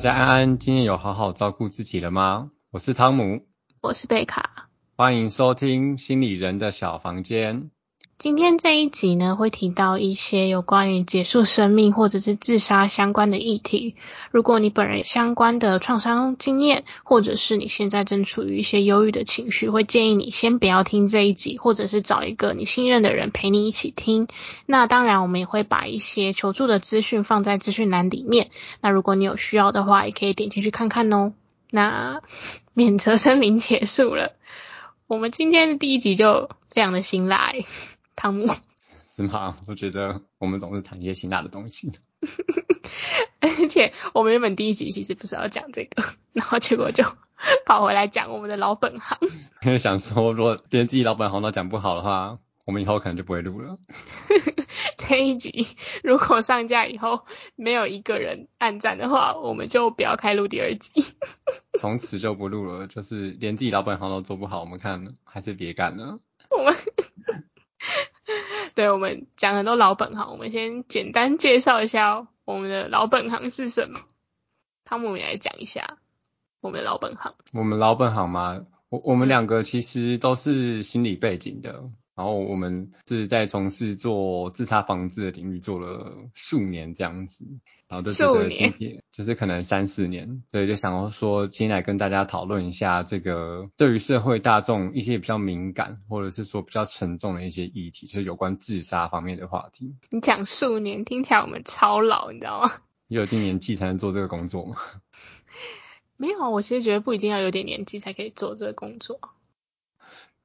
家安安，今天有好好照顾自己了吗？我是汤姆，我是贝卡，欢迎收听心理人的小房间。今天这一集呢，会提到一些有关于结束生命或者是自杀相关的议题。如果你本人有相关的创伤经验，或者是你现在正处于一些忧郁的情绪，会建议你先不要听这一集，或者是找一个你信任的人陪你一起听。那当然，我们也会把一些求助的资讯放在资讯栏里面。那如果你有需要的话，也可以点进去看看哦。那免责声明结束了，我们今天的第一集就非常的辛辣。汤姆，是吗？我觉得我们总是谈一些辛辣的东西，而且我们原本第一集其实不是要讲这个，然后结果就 跑回来讲我们的老本行。因为想说，如果连自己老本行都讲不好的话，我们以后可能就不会录了。这一集如果上架以后没有一个人按赞的话，我们就不要开录第二集。从此就不录了，就是连自己老本行都做不好，我们看还是别干了。我们。对我们讲很多老本行，我们先简单介绍一下我们的老本行是什么。汤姆也来讲一下我们的老本行。我们老本行吗？我我们两个其实都是心理背景的。然后我们是在从事做自杀防治的领域做了数年这样子，然后就觉得今天就是可能三四年，所以就想要说今天来跟大家讨论一下这个对于社会大众一些比较敏感或者是说比较沉重的一些议题，就是有关自杀方面的话题。你讲数年听起来我们超老，你知道吗？有一定年纪才能做这个工作吗？没有啊，我其实觉得不一定要有点年纪才可以做这个工作。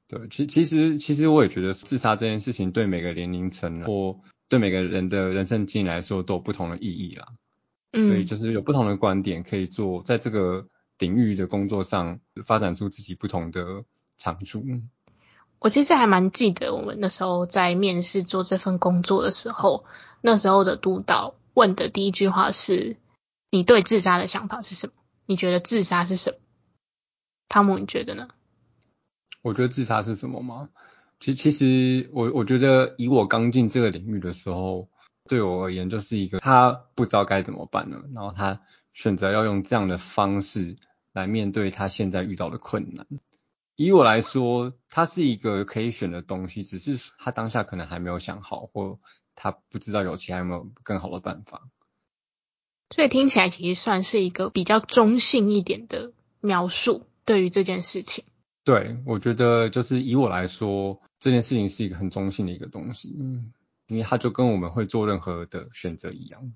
对，其其实其实我也觉得自杀这件事情对每个年龄层或对每个人的人生经历来说都有不同的意义啦。嗯。所以就是有不同的观点可以做，在这个领域的工作上发展出自己不同的长处。我其实还蛮记得我们那时候在面试做这份工作的时候，那时候的督导问的第一句话是：“你对自杀的想法是什么？你觉得自杀是什么？”汤姆，你觉得呢？我觉得自杀是什么吗？其其实我我觉得以我刚进这个领域的时候，对我而言就是一个他不知道该怎么办了，然后他选择要用这样的方式来面对他现在遇到的困难。以我来说，它是一个可以选的东西，只是他当下可能还没有想好，或他不知道有其他有没有更好的办法。所以听起来其实算是一个比较中性一点的描述，对于这件事情。对，我觉得就是以我来说，这件事情是一个很中性的一个东西，嗯，因为它就跟我们会做任何的选择一样。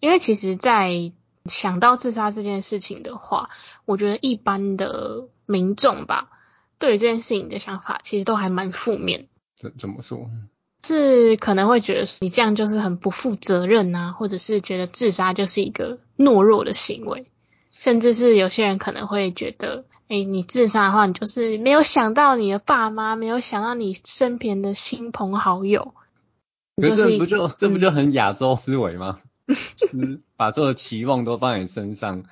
因为其实，在想到自杀这件事情的话，我觉得一般的民众吧，对于这件事情的想法，其实都还蛮负面。怎怎么说？是可能会觉得你这样就是很不负责任啊，或者是觉得自杀就是一个懦弱的行为，甚至是有些人可能会觉得。哎，你自杀的话，你就是没有想到你的爸妈，没有想到你身边的亲朋好友。可是不就这不就很亚洲思维吗？把所有的期望都放在你身上，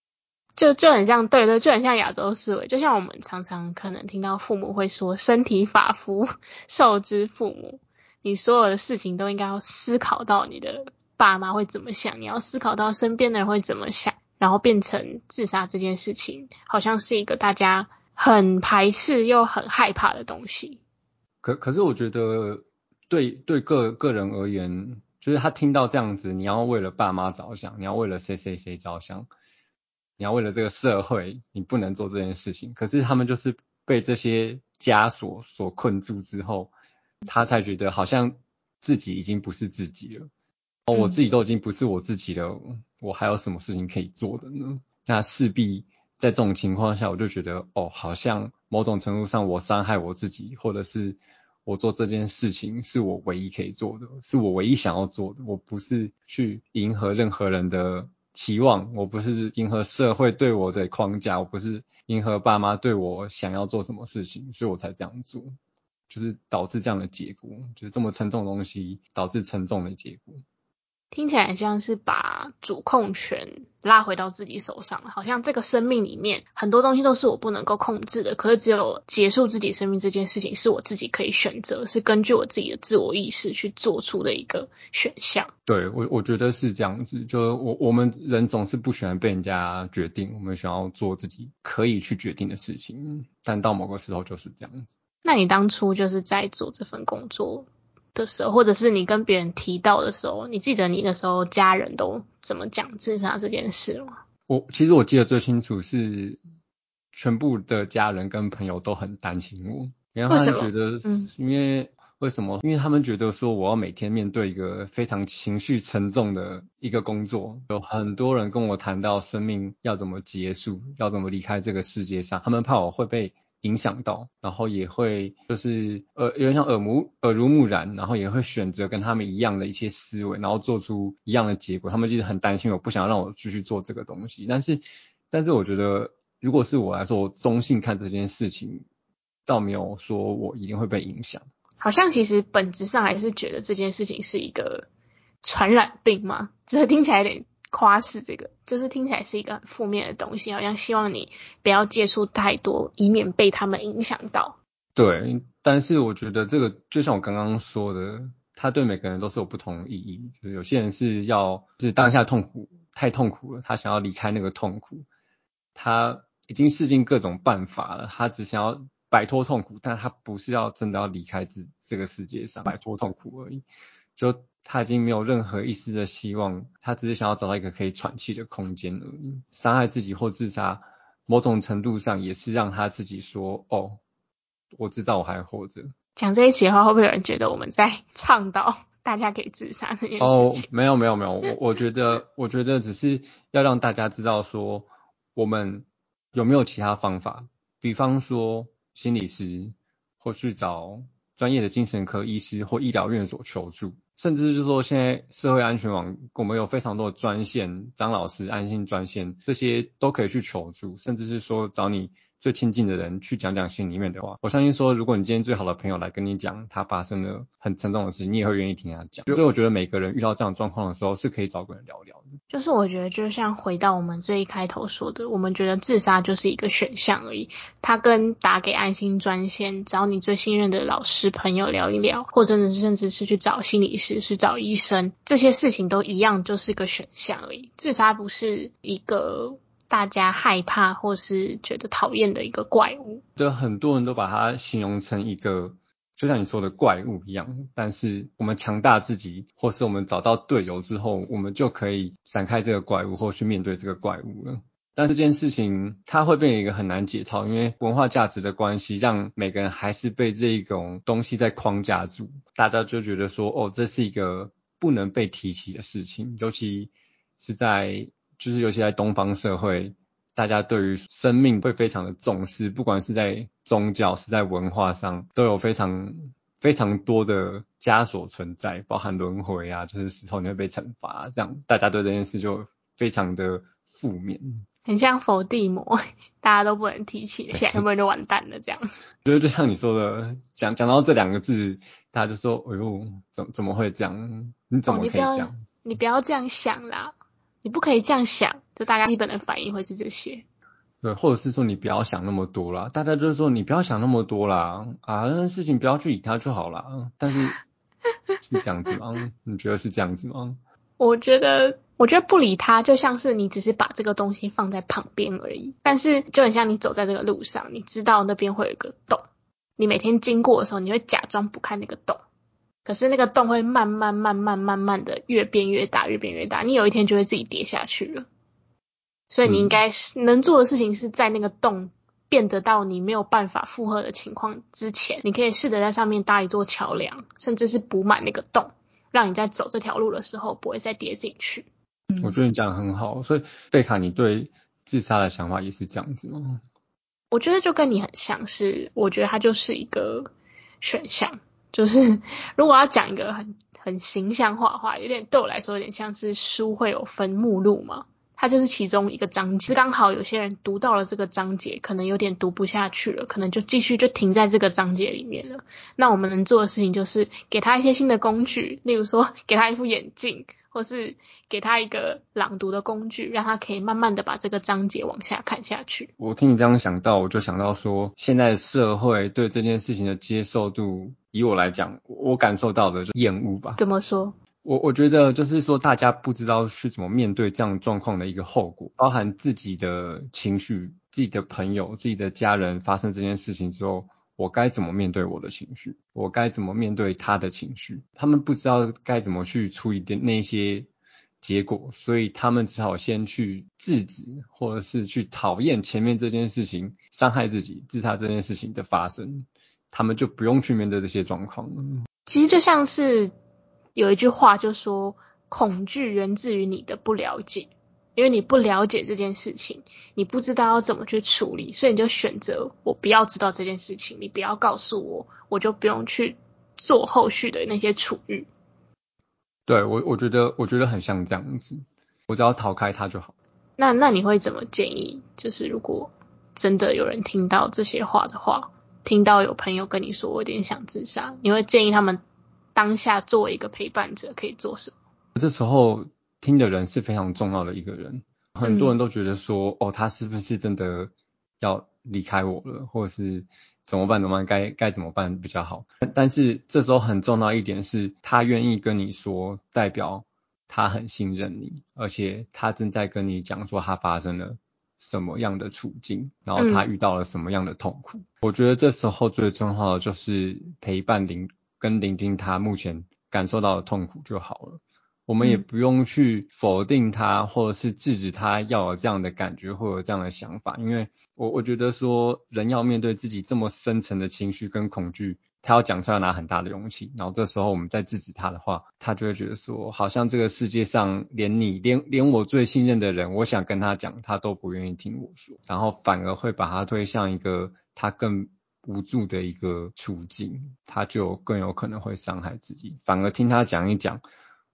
就就很像，对对，就很像亚洲思维。就像我们常常可能听到父母会说：“身体发肤，受之父母。”你所有的事情都应该要思考到你的爸妈会怎么想，你要思考到身边的人会怎么想。然后变成自杀这件事情，好像是一个大家很排斥又很害怕的东西。可可是我觉得，对对个个人而言，就是他听到这样子，你要为了爸妈着想，你要为了谁谁谁着想，你要为了这个社会，你不能做这件事情。可是他们就是被这些枷锁所困住之后，他才觉得好像自己已经不是自己了。哦，我自己都已经不是我自己了。我还有什么事情可以做的呢？那势必在这种情况下，我就觉得哦，好像某种程度上我伤害我自己，或者是我做这件事情是我唯一可以做的，是我唯一想要做的。我不是去迎合任何人的期望，我不是迎合社会对我的框架，我不是迎合爸妈对我想要做什么事情，所以我才这样做，就是导致这样的结果，就是这么沉重的东西导致沉重的结果。听起来像是把主控权拉回到自己手上，好像这个生命里面很多东西都是我不能够控制的，可是只有结束自己生命这件事情是我自己可以选择，是根据我自己的自我意识去做出的一个选项。对我，我觉得是这样子，就我我们人总是不喜欢被人家决定，我们想要做自己可以去决定的事情，但到某个时候就是这样子。那你当初就是在做这份工作？的时候，或者是你跟别人提到的时候，你记得你那时候家人都怎么讲自杀这件事吗？我其实我记得最清楚是，全部的家人跟朋友都很担心我，然后他们觉得，因为为什么？因为他们觉得说我要每天面对一个非常情绪沉重的一个工作，有很多人跟我谈到生命要怎么结束，要怎么离开这个世界上，他们怕我会被。影响到，然后也会就是呃有点像耳目耳濡目染，然后也会选择跟他们一样的一些思维，然后做出一样的结果。他们其实很担心，我不想让我继续做这个东西。但是，但是我觉得，如果是我来说，我中性看这件事情，倒没有说我一定会被影响。好像其实本质上还是觉得这件事情是一个传染病嘛，就是听起来有点。夸饰这个，就是听起来是一个很负面的东西，好像希望你不要接触太多，以免被他们影响到。对，但是我觉得这个就像我刚刚说的，他对每个人都是有不同的意义。就是有些人是要，是当下痛苦太痛苦了，他想要离开那个痛苦，他已经试尽各种办法了，他只想要摆脱痛苦，但他不是要真的要离开这这个世界上摆脱痛苦而已，就。他已经没有任何一丝的希望，他只是想要找到一个可以喘气的空间而已。伤害自己或自杀，某种程度上也是让他自己说：“哦，我知道我还活着。”讲这一期的话，会不会有人觉得我们在倡导 大家可以自杀这件事情？哦，没有没有没有，我我觉得 我觉得只是要让大家知道说，我们有没有其他方法，比方说心理师，或去找专业的精神科医师或医疗院所求助。甚至就是说，现在社会安全网我们有非常多的专线，张老师安心专线，这些都可以去求助，甚至是说找你。最亲近的人去讲讲心里面的话，我相信说，如果你今天最好的朋友来跟你讲他发生了很沉重的事情，你也会愿意听他讲。所以我觉得每个人遇到这样状况的时候，是可以找个人聊聊的。就是我觉得，就像回到我们最一开头说的，我们觉得自杀就是一个选项而已。他跟打给安心专线，找你最信任的老师朋友聊一聊，或者是甚至是去找心理师、去找医生，这些事情都一样，就是一个选项而已。自杀不是一个。大家害怕或是觉得讨厌的一个怪物，就很多人都把它形容成一个，就像你说的怪物一样。但是我们强大自己，或是我们找到队友之后，我们就可以闪开这个怪物，或去面对这个怪物了。但这件事情它会变成一个很难解套，因为文化价值的关系，让每个人还是被这种东西在框架住。大家就觉得说，哦，这是一个不能被提起的事情，尤其是在。就是尤其在东方社会，大家对于生命会非常的重视，不管是在宗教是在文化上，都有非常非常多的枷锁存在，包含轮回啊，就是死后你会被惩罚，这样大家对这件事就非常的负面，很像佛地魔，大家都不能提起，起来不然就完蛋了这样。就是就像你说的，讲讲到这两个字，大家就说，哎呦，怎怎么会这样？你怎么可以这样？你不要这样想啦。你不可以这样想，就大家基本的反应会是这些。对，或者是说你不要想那么多啦，大家就是说你不要想那么多啦，啊，那事情不要去理他就好啦。但是 是这样子吗？你觉得是这样子吗？我觉得，我觉得不理他就像是你只是把这个东西放在旁边而已。但是就很像你走在这个路上，你知道那边会有一个洞，你每天经过的时候，你会假装不看那个洞。可是那个洞会慢慢、慢慢、慢慢的越变越大，越变越大。你有一天就会自己跌下去了。所以你应该是能做的事情是在那个洞变得到你没有办法负荷的情况之前，你可以试着在上面搭一座桥梁，甚至是补满那个洞，让你在走这条路的时候不会再跌进去。我觉得你讲的很好。所以贝卡，你对自杀的想法也是这样子吗？我觉得就跟你很像是，我觉得它就是一个选项。就是如果要讲一个很很形象化的话，有点对我来说有点像是书会有分目录嘛，它就是其中一个章节。刚好有些人读到了这个章节，可能有点读不下去了，可能就继续就停在这个章节里面了。那我们能做的事情就是给他一些新的工具，例如说给他一副眼镜。或是给他一个朗读的工具，让他可以慢慢的把这个章节往下看下去。我听你这样想到，我就想到说，现在社会对这件事情的接受度，以我来讲，我感受到的就厌恶吧。怎么说？我我觉得就是说，大家不知道是怎么面对这样状况的一个后果，包含自己的情绪、自己的朋友、自己的家人发生这件事情之后。我该怎么面对我的情绪？我该怎么面对他的情绪？他们不知道该怎么去处理的那些结果，所以他们只好先去制止，或者是去讨厌前面这件事情伤害自己、自杀这件事情的发生，他们就不用去面对这些状况了。其实就像是有一句话就说：“恐惧源自于你的不了解。”因为你不了解这件事情，你不知道要怎么去处理，所以你就选择我不要知道这件事情，你不要告诉我，我就不用去做后续的那些处遇。对我，我觉得我觉得很像这样子，我只要逃开他就好。那那你会怎么建议？就是如果真的有人听到这些话的话，听到有朋友跟你说我有点想自杀，你会建议他们当下作为一个陪伴者可以做什么？这时候。听的人是非常重要的一个人，很多人都觉得说，哦，他是不是真的要离开我了，或者是怎么办？怎么办？该该怎么办比较好？但是这时候很重要一点是，他愿意跟你说，代表他很信任你，而且他正在跟你讲说他发生了什么样的处境，然后他遇到了什么样的痛苦。我觉得这时候最重要的就是陪伴聆跟聆听他目前感受到的痛苦就好了。我们也不用去否定他，或者是制止他要有这样的感觉或有这样的想法，因为我我觉得说人要面对自己这么深层的情绪跟恐惧，他要讲出来拿很大的勇气，然后这时候我们再制止他的话，他就会觉得说好像这个世界上连你连连我最信任的人，我想跟他讲，他都不愿意听我说，然后反而会把他推向一个他更无助的一个处境，他就更有可能会伤害自己，反而听他讲一讲。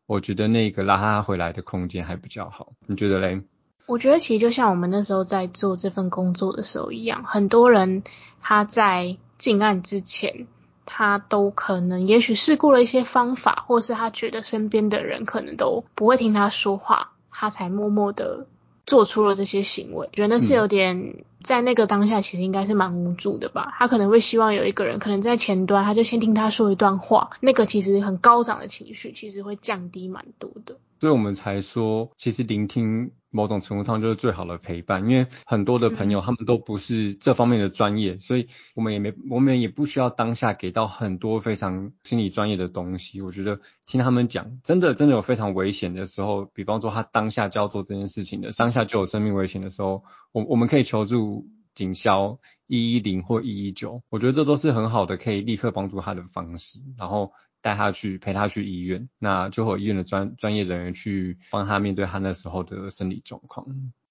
我觉得那个拉他回来的空间还比较好，你觉得嘞？我觉得其实就像我们那时候在做这份工作的时候一样，很多人他在进案之前，他都可能也许试过了一些方法，或是他觉得身边的人可能都不会听他说话，他才默默的做出了这些行为，觉得是有点。在那个当下，其实应该是蛮无助的吧。他可能会希望有一个人，可能在前端，他就先听他说一段话。那个其实很高涨的情绪，其实会降低蛮多的。所以我们才说，其实聆听某种程度上就是最好的陪伴。因为很多的朋友他们都不是这方面的专业，所以我们也没，我们也不需要当下给到很多非常心理专业的东西。我觉得听他们讲，真的真的有非常危险的时候，比方说他当下就要做这件事情的，当下就有生命危险的时候，我我们可以求助。警消一一零或一一九，我觉得这都是很好的，可以立刻帮助他的方式，然后带他去陪他去医院，那就和医院的专专业人员去帮他面对他那时候的生理状况。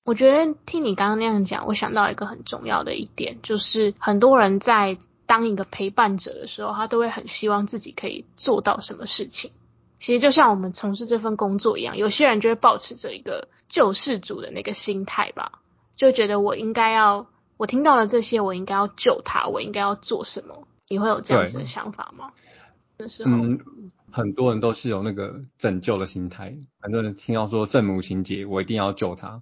我觉得听你刚刚那样讲，我想到一个很重要的一点，就是很多人在当一个陪伴者的时候，他都会很希望自己可以做到什么事情。其实就像我们从事这份工作一样，有些人就会保持着一个救世主的那个心态吧，就觉得我应该要。我听到了这些，我应该要救他，我应该要做什么？你会有这样子的想法吗？那时候，嗯，很多人都是有那个拯救的心态。很多人听到说圣母情节，我一定要救他。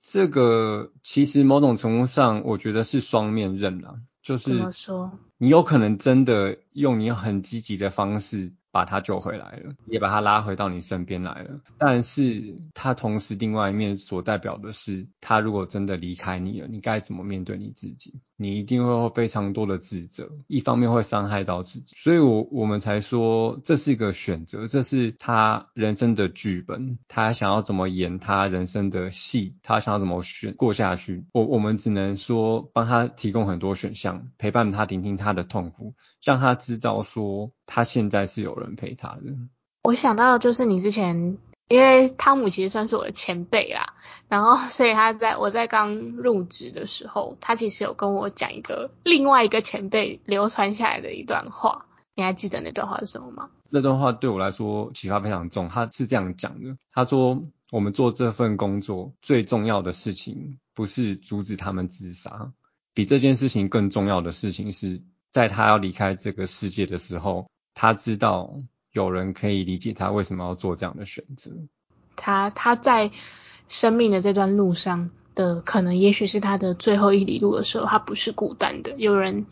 这个其实某种程度上，我觉得是双面刃啦。就是怎么说？你有可能真的用你很积极的方式。把他救回来了，也把他拉回到你身边来了。但是，他同时另外一面所代表的是，他如果真的离开你了，你该怎么面对你自己？你一定会有非常多的自责，一方面会伤害到自己。所以，我我们才说这是一个选择，这是他人生的剧本，他想要怎么演他人生的戏，他想要怎么选过下去。我我们只能说帮他提供很多选项，陪伴他，聆听他的痛苦，让他知道说。他现在是有人陪他的。我想到就是你之前，因为汤姆其实算是我的前辈啦，然后 所以他在我在刚入职的时候，他其实有跟我讲一个另外一个前辈流传下来的一段话。你还记得那段话是什么吗？那段话对我来说启发非常重。他是这样讲的：他说，我们做这份工作最重要的事情，不是阻止他们自杀，比这件事情更重要的事情是在他要离开这个世界的时候。他知道有人可以理解他为什么要做这样的选择，他他在生命的这段路上的可能，也许是他的最后一里路的时候，他不是孤单的，有人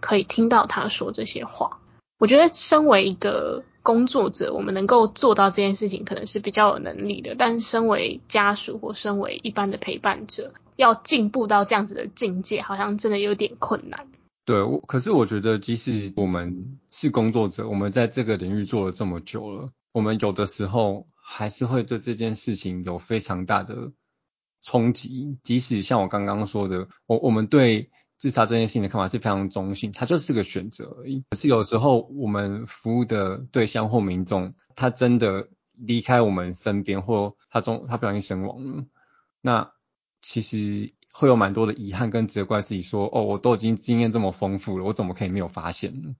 可以听到他说这些话。我觉得身为一个工作者，我们能够做到这件事情，可能是比较有能力的。但是身为家属或身为一般的陪伴者，要进步到这样子的境界，好像真的有点困难。对，我可是我觉得，即使我们是工作者，我们在这个领域做了这么久了，我们有的时候还是会对这件事情有非常大的冲击。即使像我刚刚说的，我我们对自杀这件事情的看法是非常中性，它就是个选择而已。可是有时候我们服务的对象或民众，他真的离开我们身边，或他中他不小心身亡了，那其实。会有蛮多的遗憾跟责怪自己，说哦，我都已经经验这么丰富了，我怎么可以没有发现呢？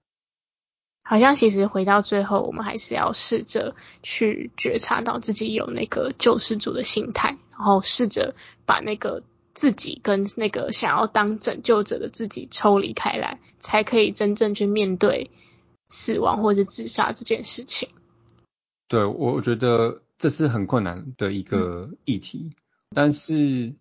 好像其实回到最后，我们还是要试着去觉察到自己有那个救世主的心态，然后试着把那个自己跟那个想要当拯救者的自己抽离开来，才可以真正去面对死亡或者自杀这件事情。对，我我觉得这是很困难的一个议题，但是。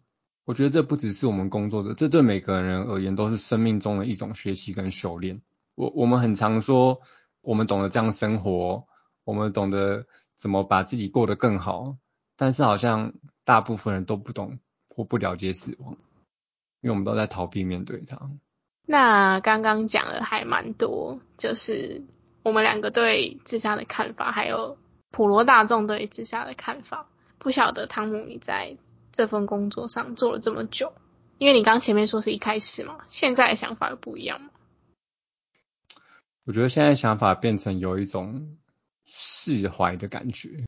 我觉得这不只是我们工作者，这对每个人而言都是生命中的一种学习跟修炼。我我们很常说，我们懂得这样生活，我们懂得怎么把自己过得更好，但是好像大部分人都不懂或不了解死亡，因为我们都在逃避面对它。那刚刚讲了还蛮多，就是我们两个对自杀的看法，还有普罗大众对自杀的看法。不晓得汤姆你在。这份工作上做了这么久，因为你刚前面说是一开始嘛，现在的想法有不一样吗？我觉得现在想法变成有一种释怀的感觉，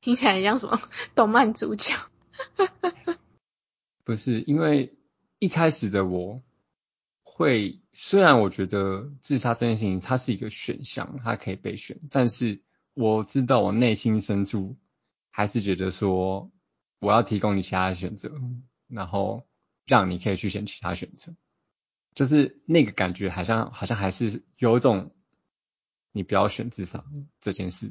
听起来像什么 动漫主角？不是，因为一开始的我会，虽然我觉得自杀这件事情它是一个选项，它可以被选，但是我知道我内心深处还是觉得说。我要提供你其他的选择，然后让你可以去选其他选择，就是那个感觉，好像好像还是有一种你不要选自杀这件事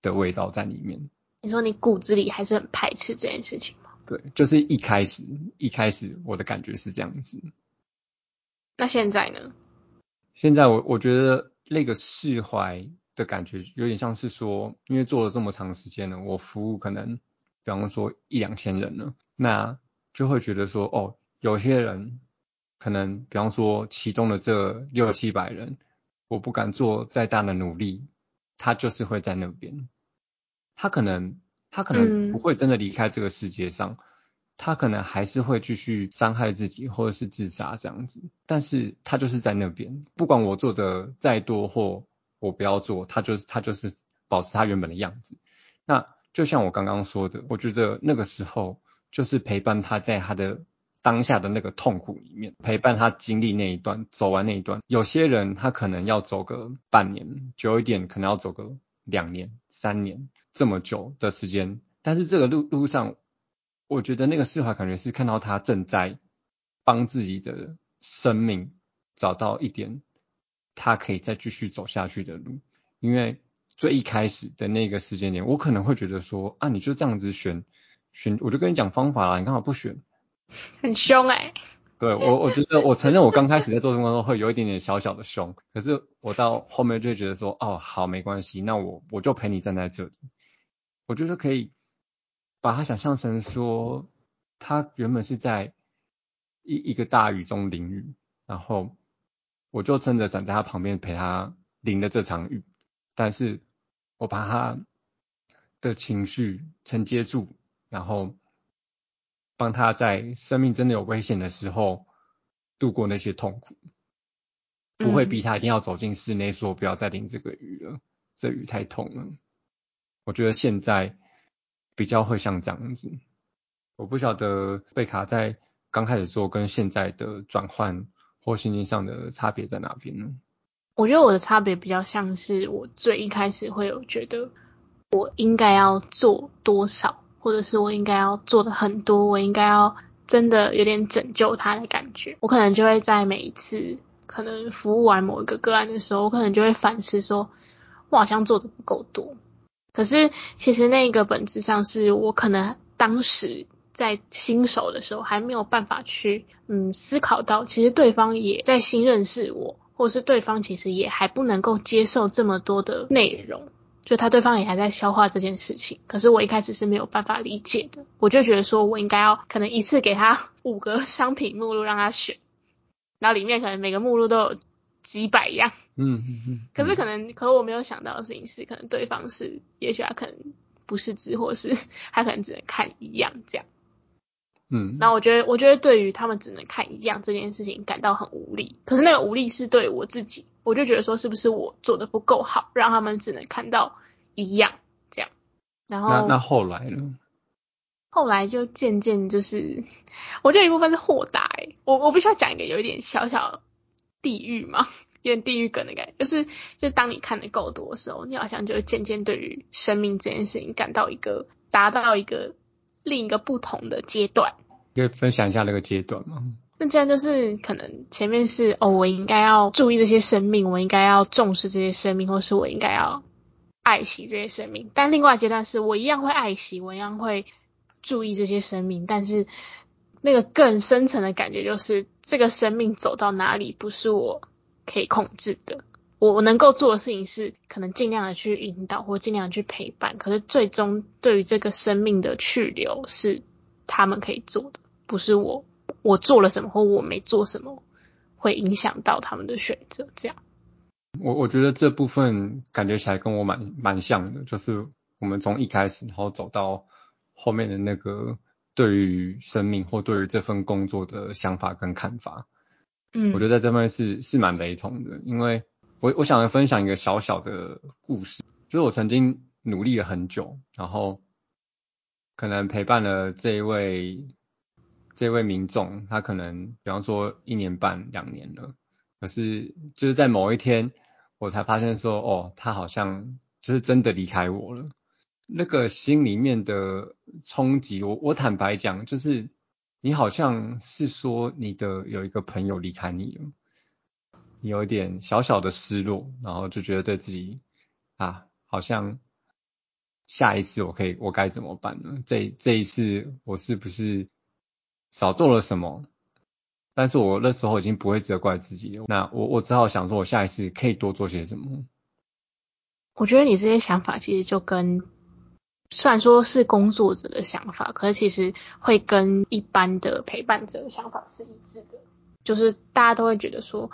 的味道在里面。你说你骨子里还是很排斥这件事情吗？对，就是一开始一开始我的感觉是这样子。那现在呢？现在我我觉得那个释怀的感觉有点像是说，因为做了这么长时间了，我服务可能。比方说一两千人呢，那就会觉得说，哦，有些人可能，比方说其中的这六七百人，我不敢做再大的努力，他就是会在那边，他可能他可能不会真的离开这个世界上，他可能还是会继续伤害自己或者是自杀这样子，但是他就是在那边，不管我做的再多或我不要做，他就是他就是保持他原本的样子，那。就像我刚刚说的，我觉得那个时候就是陪伴他在他的当下的那个痛苦里面，陪伴他经历那一段，走完那一段。有些人他可能要走个半年，久一点可能要走个两年、三年这么久的时间。但是这个路路上，我觉得那个释怀感觉是看到他正在帮自己的生命找到一点他可以再继续走下去的路，因为。最一开始的那个时间点，我可能会觉得说啊，你就这样子选选，我就跟你讲方法啦，你干嘛不选，很凶哎。对我，我觉得我承认我刚开始在做这工作会有一点点小小的凶，可是我到后面就会觉得说，哦，好，没关系，那我我就陪你站在这里。我觉得可以把它想象成说，他原本是在一一个大雨中淋雨，然后我就撑着站在他旁边陪他淋的这场雨，但是。我把他的情绪承接住，然后帮他在生命真的有危险的时候度过那些痛苦，不会逼他一定要走进室内说不要再淋这个雨了，这雨太痛了。我觉得现在比较会像这样子，我不晓得贝卡在刚开始做跟现在的转换或心情上的差别在哪边呢？我觉得我的差别比较像是我最一开始会有觉得我应该要做多少，或者是我应该要做的很多，我应该要真的有点拯救他的感觉。我可能就会在每一次可能服务完某一个个案的时候，我可能就会反思说，我好像做的不够多。可是其实那个本质上是我可能当时在新手的时候还没有办法去嗯思考到，其实对方也在新认识我，或是对方其实也还不能够接受这么多的内容，就他对方也还在消化这件事情。可是我一开始是没有办法理解的，我就觉得说我应该要可能一次给他 五个商品目录让他选，然后里面可能每个目录都有。几百样，嗯嗯嗯，可是可能，可我没有想到的事情是，可能对方是，也许他可能不是字，或是 他可能只能看一样这样，嗯，那我觉得，我觉得对于他们只能看一样这件事情感到很无力，可是那个无力是对我自己，我就觉得说是不是我做的不够好，让他们只能看到一样这样，然后那那后来呢？后来就渐渐就是，我觉得一部分是豁达，哎，我我必须要讲一个有一点小小。地狱嘛，有点地狱梗的感觉，就是，就当你看的够多的时候，你好像就会渐渐对于生命这件事情感到一个达到一个另一个不同的阶段。可以分享一下那个阶段吗？那这样就是可能前面是哦，我应该要注意这些生命，我应该要重视这些生命，或是我应该要爱惜这些生命。但另外阶段是我一样会爱惜，我一样会注意这些生命，但是。那个更深层的感觉就是，这个生命走到哪里不是我可以控制的。我能够做的事情是，可能尽量的去引导或尽量去陪伴。可是最终对于这个生命的去留，是他们可以做的，不是我。我做了什么或我没做什么，会影响到他们的选择。这样，我我觉得这部分感觉起来跟我蛮蛮像的，就是我们从一开始然后走到后面的那个。对于生命或对于这份工作的想法跟看法，嗯，我觉得在这方面是是蛮雷同的，因为我我想分享一个小小的故事，就是我曾经努力了很久，然后可能陪伴了这一位这位民众，他可能比方说一年半两年了，可是就是在某一天，我才发现说，哦，他好像就是真的离开我了。那个心里面的冲击，我我坦白讲，就是你好像是说你的有一个朋友离开你了，有一点小小的失落，然后就觉得对自己啊，好像下一次我可以我该怎么办呢？这这一次我是不是少做了什么？但是我那时候已经不会责怪自己了，那我我只好想说，我下一次可以多做些什么？我觉得你这些想法其实就跟。虽然说是工作者的想法，可是其实会跟一般的陪伴者的想法是一致的。就是大家都会觉得说，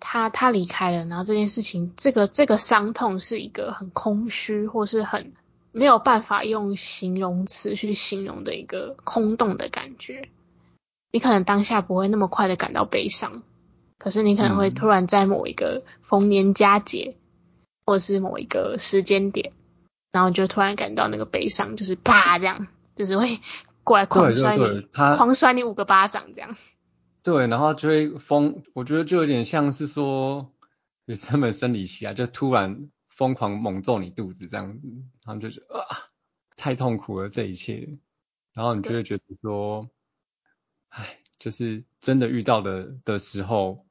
他他离开了，然后这件事情，这个这个伤痛是一个很空虚，或是很没有办法用形容词去形容的一个空洞的感觉。你可能当下不会那么快的感到悲伤，可是你可能会突然在某一个逢年佳节，或者是某一个时间点。然后就突然感到那个悲伤，就是啪这样，就是会过来狂摔你，狂摔你五个巴掌这样。对，然后就会疯，我觉得就有点像是说，女生们生理期啊，就突然疯狂猛揍你肚子这样子，然后就觉得啊，太痛苦了这一切，然后你就会觉得说，唉，就是真的遇到的的时候，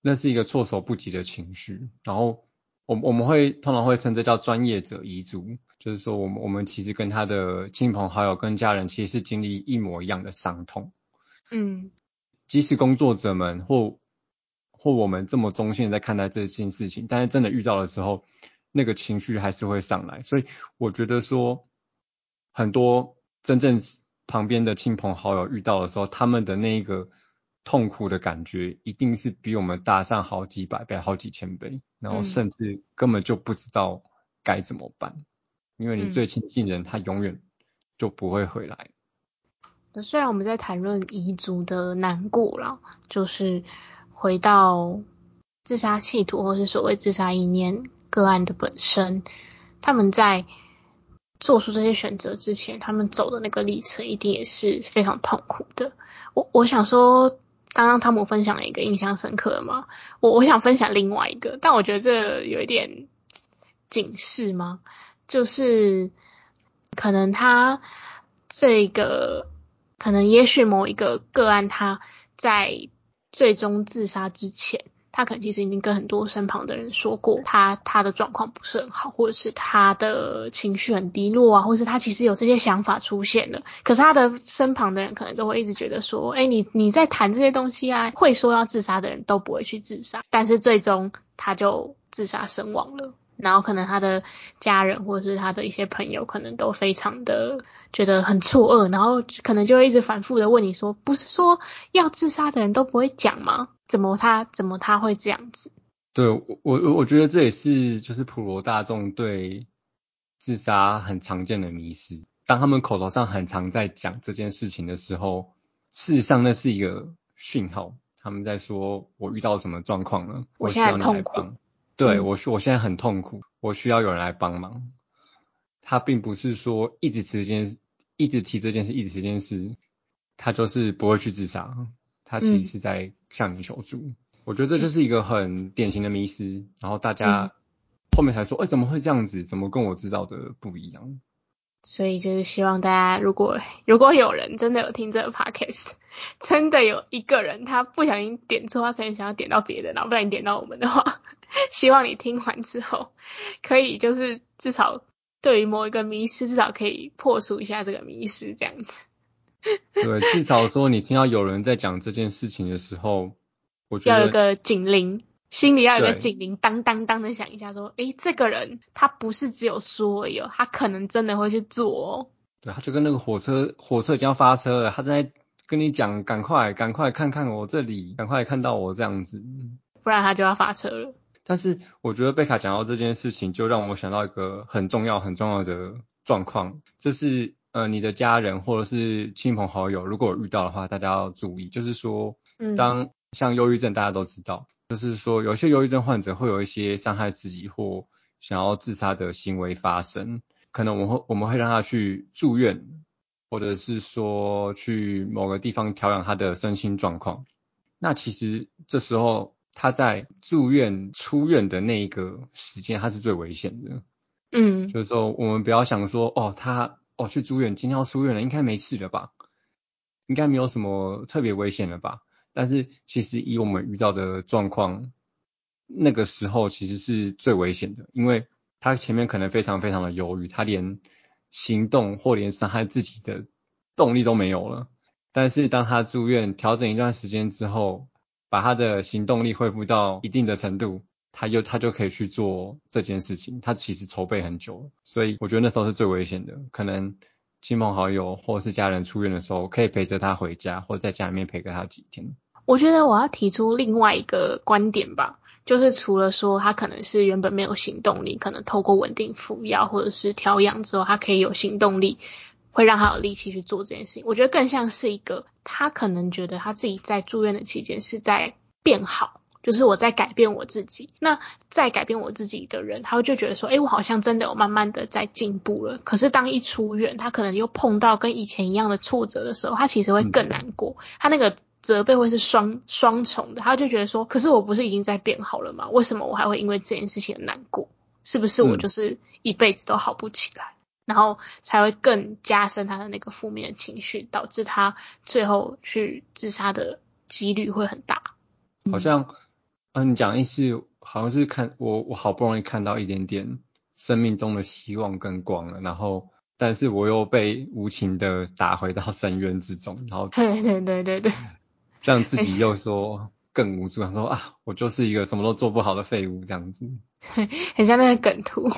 那是一个措手不及的情绪，然后。我我们会通常会称这叫专业者遗族，就是说我们我们其实跟他的亲朋好友跟家人其实是经历一模一样的伤痛，嗯，即使工作者们或或我们这么中性在看待这件事情，但是真的遇到的时候，那个情绪还是会上来，所以我觉得说很多真正旁边的亲朋好友遇到的时候，他们的那个。痛苦的感觉一定是比我们大上好几百倍、好几千倍，然后甚至根本就不知道该怎么办，因为你最亲近人他永远就不会回来。那虽然我们在谈论彝族的难过了，就是回到自杀企图或是所谓自杀意念个案的本身，他们在做出这些选择之前，他们走的那个历程一定也是非常痛苦的。我我想说。刚刚汤姆分享了一个印象深刻的嘛，我我想分享另外一个，但我觉得这有一点警示吗？就是可能他这个可能也许某一个个案他在最终自杀之前，他可能其实已经跟很多身旁的人说过，他他的状况不是很好，或者是他的情绪很低落啊，或者是他其实有这些想法出现了，可是他的身旁的人可能都会一直觉得说，哎，你你在谈这些东西啊，会说要自杀的人都不会去自杀，但是最终他就自杀身亡了。然后可能他的家人或者是他的一些朋友，可能都非常的觉得很错愕，然后可能就会一直反复的问你说，不是说要自杀的人都不会讲吗？怎么他怎么他会这样子？对我我我觉得这也是就是普罗大众对自杀很常见的迷失。当他们口头上很常在讲这件事情的时候，事实上那是一个讯号，他们在说我遇到什么状况了，我现在很痛苦。对我说，我现在很痛苦，我需要有人来帮忙。他并不是说一直提这件，一直提这件事，一直提这件事，他就是不会去自杀。他其实是在向你求助。我觉得这就是一个很典型的迷失。然后大家后面才说，哎，怎么会这样子？怎么跟我知道的不一样？所以就是希望大家，如果 如果有人真的有听这个 podcast，真的有一个人他不小心点错，他可能想要点到别的，然后不小心点到我们的话，希望你听完之后，可以就是至少对于某一个迷失，至少可以破除一下这个迷失，这样子。对，至少说你听到有人在讲这件事情的时候，我觉得要有个警铃。心里要有个警铃，当当当的响一下，说：“诶，这个人他不是只有说而已，他可能真的会去做。”哦。对，他就跟那个火车，火车已经要发车了，他正在跟你讲：“赶快，赶快看看我这里，赶快看到我这样子，不然他就要发车了。”但是我觉得贝卡讲到这件事情，就让我想到一个很重要、很重要的状况，就是呃，你的家人或者是亲朋好友，如果遇到的话，大家要注意，就是说，当像忧郁症，大家都知道。就是说，有些忧郁症患者会有一些伤害自己或想要自杀的行为发生，可能我们会我们会让他去住院，或者是说去某个地方调养他的身心状况。那其实这时候他在住院出院的那一个时间，他是最危险的。嗯，就是说我们不要想说，哦，他哦去住院，今天要出院了，应该没事了吧？应该没有什么特别危险了吧？但是其实以我们遇到的状况，那个时候其实是最危险的，因为他前面可能非常非常的犹豫，他连行动或连伤害自己的动力都没有了。但是当他住院调整一段时间之后，把他的行动力恢复到一定的程度，他又他就可以去做这件事情。他其实筹备很久，所以我觉得那时候是最危险的。可能亲朋好友或是家人出院的时候，可以陪着他回家，或者在家里面陪个他几天。我觉得我要提出另外一个观点吧，就是除了说他可能是原本没有行动力，可能透过稳定服药或者是调养之后，他可以有行动力，会让他有力气去做这件事情。我觉得更像是一个，他可能觉得他自己在住院的期间是在变好，就是我在改变我自己。那在改变我自己的人，他会就觉得说，哎，我好像真的有慢慢的在进步了。可是当一出院，他可能又碰到跟以前一样的挫折的时候，他其实会更难过。他那个。责备会是双双重的，他就觉得说，可是我不是已经在变好了吗？为什么我还会因为这件事情难过？是不是我就是一辈子都好不起来？然后才会更加深他的那个负面的情绪，导致他最后去自杀的几率会很大。好像，嗯，你讲意思好像是看我，我好不容易看到一点点生命中的希望跟光了，然后。但是我又被无情的打回到深渊之中，然后对对对对对，让自己又说更无助，想说啊，我就是一个什么都做不好的废物这样子，很像那个梗图。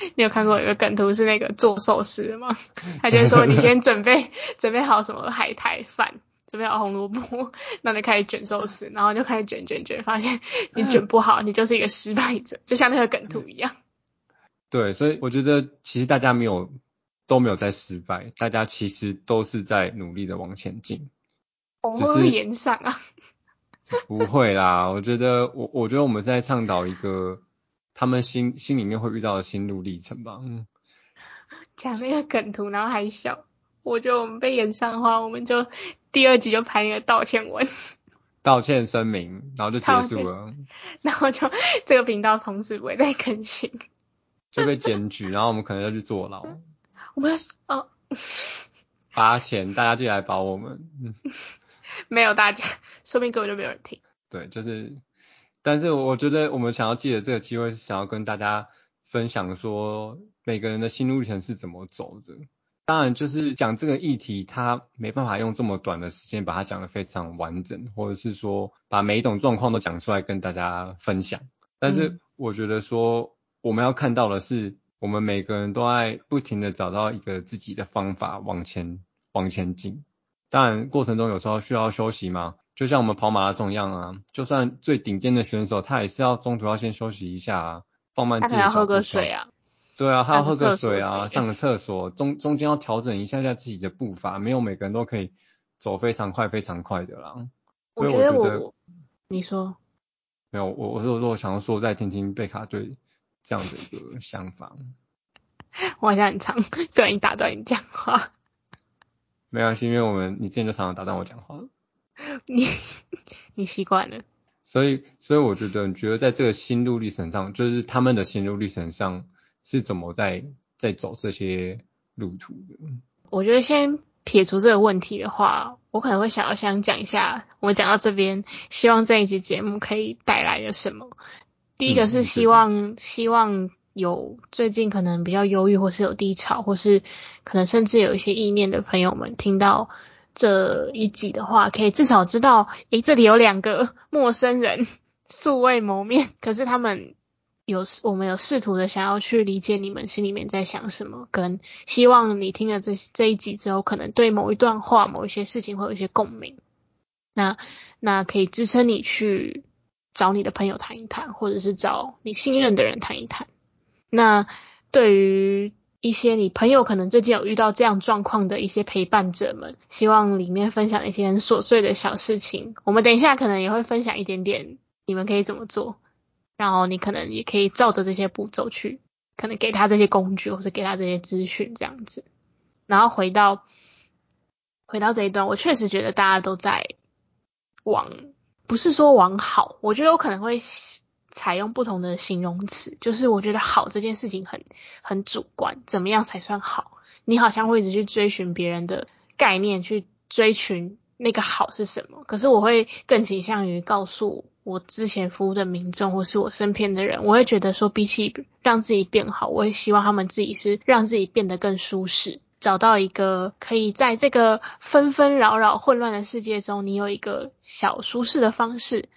你有看过一个梗图是那个做寿司的吗？他就说你先准备准备好什么海苔饭，准备好红萝卜，然后就开始卷寿司，然后就开始卷卷卷，发现你卷不好，你就是一个失败者，就像那个梗图一样。对，所以我觉得其实大家没有都没有在失败，大家其实都是在努力的往前进。只是言上啊，不会啦，我觉得我我觉得我们在倡导一个他们心心里面会遇到的心路历程吧。嗯，讲那个梗图，然后还笑，我觉得我们被演上的话，我们就第二集就拍一个道歉文，道歉声明，然后就结束了，然后就这个频道从此不会再更新。就被检举，然后我们可能要去坐牢。我们哦，罚钱，大家进来保我们。没有大家，说明根本就没有人听。对，就是但是我觉得我们想要借着这个机会，是想要跟大家分享说每个人的心路历程是怎么走的。当然，就是讲这个议题，他没办法用这么短的时间把它讲得非常完整，或者是说把每一种状况都讲出来跟大家分享。但是我觉得说我们要看到的是，我们每个人都在不停的找到一个自己的方法往前往前进。当然，过程中有时候需要休息嘛，就像我们跑马拉松一样啊，就算最顶尖的选手，他也是要中途要先休息一下啊，放慢自己喝个水啊。对啊，他要喝个水啊，上个厕所，中中间要调整一下下自己的步伐，没有每个人都可以走非常快非常快的啦。我觉得我，你说，没有，我我说我想要说再听听贝卡对这样的一个想法。我好像很常对你打断你讲话。没关系，因为我们你之前就常常打断我讲话了。你你习惯了。所以所以我觉得，你觉得在这个心路历程上，就是他们的心路历程上。是怎么在在走这些路途的？我觉得先撇除这个问题的话，我可能会想要想讲一下，我们讲到这边，希望这一集节目可以带来了什么？第一个是希望希望有最近可能比较忧郁，或是有低潮，或是可能甚至有一些意念的朋友们，听到这一集的话，可以至少知道，诶，这里有两个 陌生人 素未谋面，可是他们。有我们有试图的想要去理解你们心里面在想什么，跟希望你听了这这一集之后，可能对某一段话、某一些事情会有一些共鸣。那那可以支撑你去找你的朋友谈一谈，或者是找你信任的人谈一谈。那对于一些你朋友可能最近有遇到这样状况的一些陪伴者们，希望里面分享一些很琐碎的小事情。我们等一下可能也会分享一点点，你们可以怎么做。然后你可能也可以照着这些步骤去，可能给他这些工具，或者给他这些资讯这样子。然后回到回到这一段，我确实觉得大家都在往，不是说往好，我觉得我可能会采用不同的形容词，就是我觉得好这件事情很很主观，怎么样才算好？你好像会一直去追寻别人的概念，去追寻那个好是什么？可是我会更倾向于告诉。我之前服务的民众，或是我身边的人，我会觉得说，比起让自己变好，我也希望他们自己是让自己变得更舒适，找到一个可以在这个纷纷扰扰、混乱的世界中，你有一个小舒适的方式，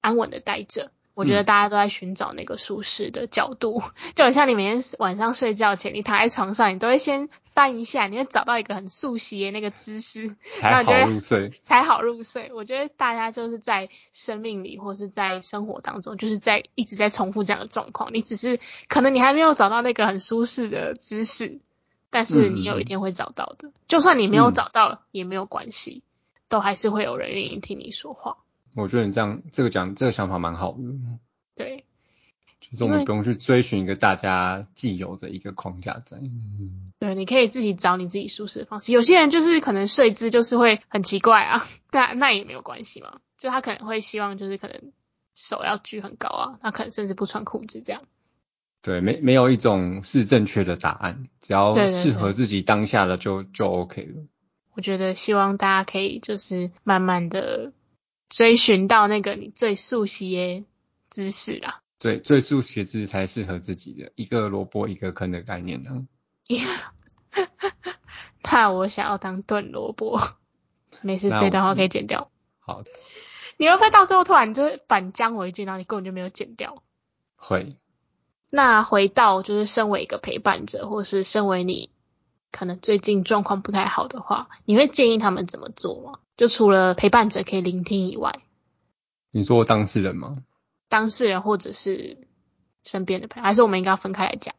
安稳的待着。我觉得大家都在寻找那个舒适的角度，就很像你每天晚上睡觉前，你躺在床上，你都会先翻一下，你会找到一个很速的那个姿势，才好入睡，才好入睡。我觉得大家就是在生命里或是在生活当中，就是在一直在重复这样的状况。你只是可能你还没有找到那个很舒适的姿势，但是你有一天会找到的。就算你没有找到也没有关系，都还是会有人愿意听你说话。我觉得你这样这个讲这个想法蛮好的，对，就是我们不用去追寻一个大家既有的一个框架在，嗯对，你可以自己找你自己舒适的方式。有些人就是可能睡姿就是会很奇怪啊，但那也没有关系嘛，就他可能会希望就是可能手要举很高啊，他可能甚至不穿裤子这样。对，没没有一种是正确的答案，只要适合自己当下的就就 OK 了。我觉得希望大家可以就是慢慢的。追寻到那个你最熟悉的姿势啦，对，最熟悉的姿势才适合自己的一个萝卜一个坑的概念呢。那我想要当炖萝卜，没事，这段话可以剪掉。好，你会不会到最后突然就是反将回去，然后你根本就没有剪掉？会。那回到就是身为一个陪伴者，或是身为你可能最近状况不太好的话，你会建议他们怎么做吗？就除了陪伴者可以聆听以外，你说当事人吗？当事人或者是身边的朋友，还是我们应该要分开来讲？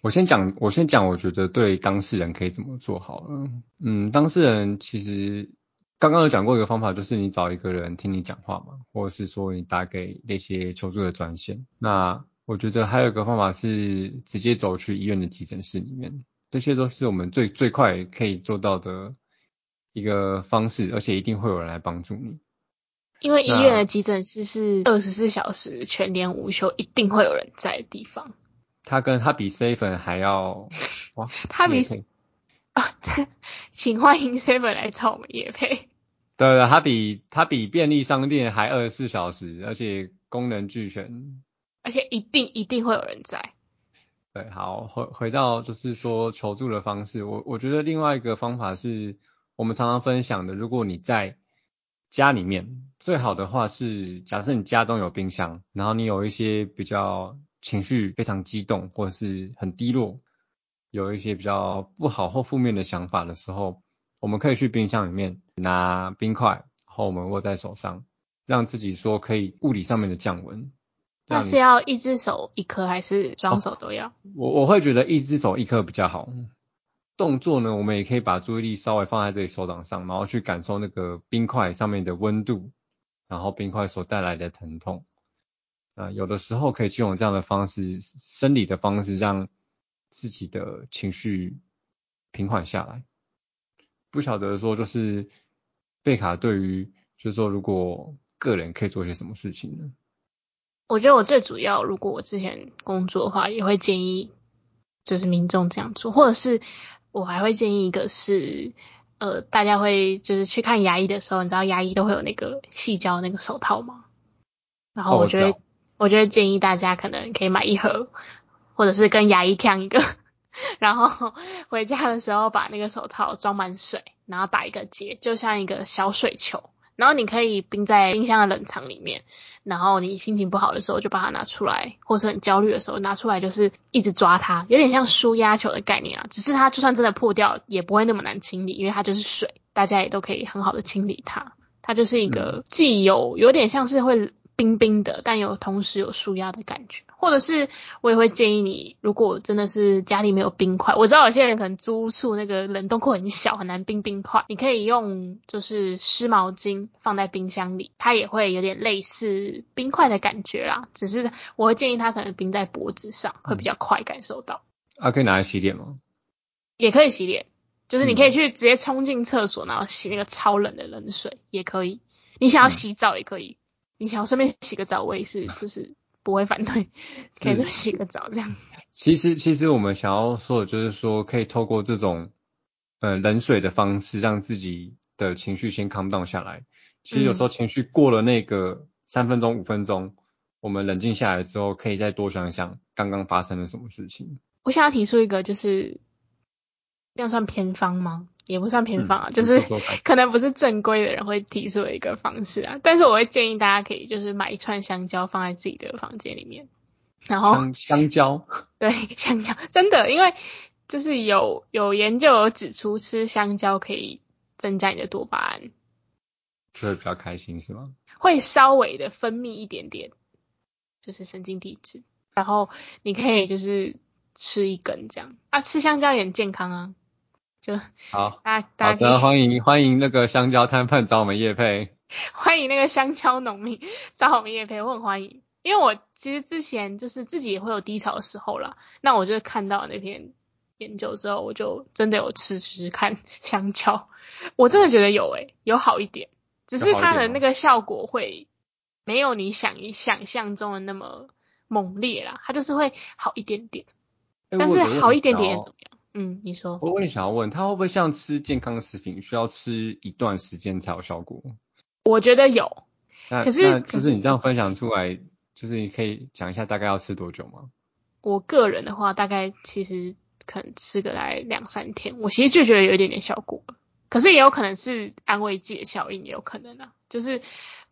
我先讲，我先讲，我觉得对当事人可以怎么做好了。嗯，当事人其实刚刚有讲过一个方法，就是你找一个人听你讲话嘛，或者是说你打给那些求助的专线。那我觉得还有一个方法是直接走去医院的急诊室里面，这些都是我们最最快可以做到的。一个方式，而且一定会有人来帮助你。因为医院的急诊室是二十四小时全年无休，一定会有人在的地方。他跟他比 seven 还要 哇，他比啊，请欢迎 seven 来找我们叶配。对对，它比它比便利商店还二十四小时，而且功能俱全，而且一定一定会有人在。对，好，回回到就是说求助的方式，我我觉得另外一个方法是我们常常分享的，如果你在家里面，最好的话是假设你家中有冰箱，然后你有一些比较情绪非常激动或者是很低落，有一些比较不好或负面的想法的时候，我们可以去冰箱里面拿冰块，然后我们握在手上，让自己说可以物理上面的降温。那是要一只手一颗还是双手都要？我我会觉得一只手一颗比较好。动作呢，我们也可以把注意力稍微放在这里手掌上，然后去感受那个冰块上面的温度，然后冰块所带来的疼痛。啊，有的时候可以去用这样的方式，生理的方式，让自己的情绪平缓下来。不晓得说就是贝卡对于就是说如果个人可以做些什么事情呢？我觉得我最主要，如果我之前工作的话，也会建议就是民众这样做，或者是我还会建议一个是，呃，大家会就是去看牙医的时候，你知道牙医都会有那个细胶那个手套吗？然后我觉得，我觉得建议大家可能可以买一盒，或者是跟牙医抢一个，然后回家的时候把那个手套装满水，然后打一个结，就像一个小水球。然后你可以冰在冰箱的冷藏里面，然后你心情不好的时候就把它拿出来，或是很焦虑的时候拿出来，就是一直抓它，有点像输压球的概念啊。只是它就算真的破掉，也不会那么难清理，因为它就是水，大家也都可以很好的清理它。它就是一个既有有点像是会。冰冰的，但有同时有舒压的感觉，或者是我也会建议你，如果真的是家里没有冰块，我知道有些人可能租处那个冷冻库很小，很难冰冰块，你可以用就是湿毛巾放在冰箱里，它也会有点类似冰块的感觉啦。只是我会建议它可能冰在脖子上，会比较快感受到。啊，可以拿来洗脸吗？也可以洗脸，就是你可以去直接冲进厕所，然后洗那个超冷的冷水也可以。你想要洗澡也可以。你想要顺便洗个澡，我也是，就是不会反对，可以顺便洗个澡这样。其实，其实我们想要说的就是说，可以透过这种呃冷水的方式，让自己的情绪先 calm down 下来。其实有时候情绪过了那个三分钟、五分钟，我们冷静下来之后，可以再多想想刚刚发生了什么事情。我想要提出一个，就是这样算偏方吗？也不算偏方啊，就是 可能不是正规的人会提出的一个方式啊。但是我会建议大家可以就是买一串香蕉放在自己的房间里面，然后香香蕉 对香蕉真的，因为就是有有研究有指出吃香蕉可以增加你的多巴胺，就会比较开心是吗？会稍微的分泌一点点，就是神经递质，然后你可以就是吃一根这样啊，吃香蕉也很健康啊。就好，大大好的，欢迎欢迎那个香蕉摊贩找我们叶配，欢迎那个香蕉农民 找我们叶配，我很欢迎，因为我其实之前就是自己也会有低潮的时候啦，那我就看到那篇研究之后，我就真的有吃吃看香蕉，我真的觉得有诶，有好一点，只是它的那个效果会没有你想想象中的那么猛烈啦，它就是会好一点点，但是好一点点怎么样？嗯，你说。我问你想要问，它会不会像吃健康食品，需要吃一段时间才有效果？我觉得有。那可是，就是你这样分享出来，就是你可以讲一下大概要吃多久吗？我个人的话，大概其实可能吃个来两三天，我其实就觉得有一点点效果。可是也有可能是安慰剂的效应，也有可能啊。就是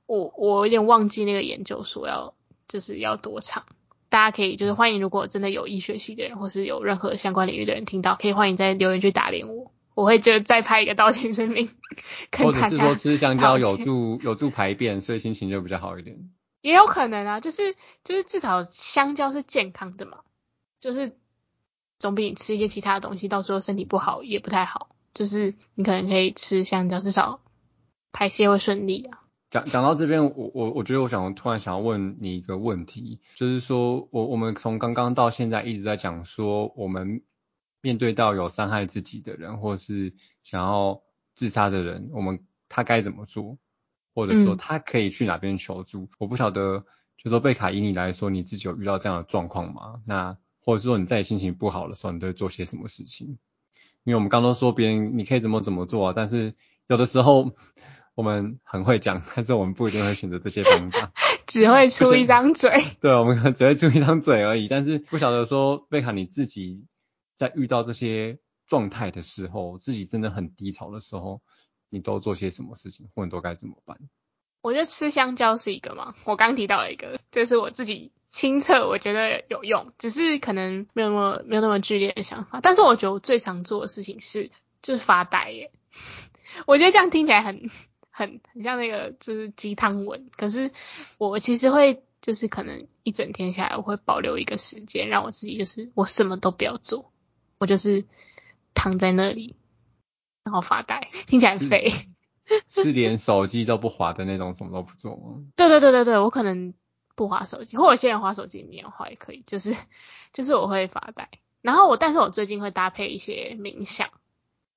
我我有点忘记那个研究说要就是要多长。大家可以就是欢迎，如果真的有医学系的人，或是有任何相关领域的人听到，可以欢迎在留言区打脸我，我会就再拍一个道歉声明。或者是说吃香蕉有助有助排便，所以心情就比较好一点。也有可能啊，就是就是至少香蕉是健康的嘛，就是总比你吃一些其他的东西，到时候身体不好也不太好。就是你可能可以吃香蕉，至少排泄会顺利啊。讲讲到这边，我我我觉得我想突然想要问你一个问题，就是说我我们从刚刚到现在一直在讲说，我们面对到有伤害自己的人，或是想要自杀的人，我们他该怎么做，或者说他可以去哪边求助？我不晓得，就说贝卡以你来说，你自己有遇到这样的状况吗？那或者说你在心情不好的时候，你都会做些什么事情？因为我们刚刚说别人你可以怎么怎么做啊，但是有的时候。我们很会讲，但是我们不一定会选择这些方法。只会出一张嘴。对，我们可能只会出一张嘴而已，但是不晓得说贝卡你自己在遇到这些状态的时候，自己真的很低潮的时候，你都做些什么事情，或者都该怎么办？我觉得吃香蕉是一个嘛，我刚提到了一个，这是我自己亲测，我觉得有用，只是可能没有那么没有那么剧烈的想法。但是我觉得我最常做的事情是就是发呆耶，我觉得这样听起来很很很像那个就是鸡汤文，可是我其实会就是可能一整天下来，我会保留一个时间让我自己就是我什么都不要做，我就是躺在那里然后发呆，听起来很废。是连手机都不滑的那种，什么都不做吗？对对对对对，我可能不滑手机，或者有些人滑手机你也滑也可以，就是 就是我会发呆。然后我，但是我最近会搭配一些冥想，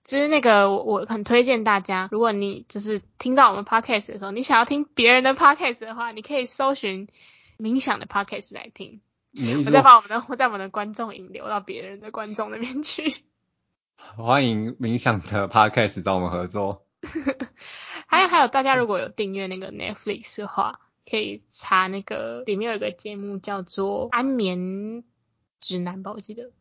其实那个我我很推荐大家，如果你就是听到我们 podcast 的时候，你想要听别人的 podcast 的话，你可以搜寻冥想的 podcast 来听。我再把我们的我在我们的观众引流到别人的观众那边去。欢迎冥想的 podcast 找我们合作。还有还有，大家如果有订阅那个 Netflix 的话，可以查那个里面有一个节目叫做《安眠指南》吧，我记得。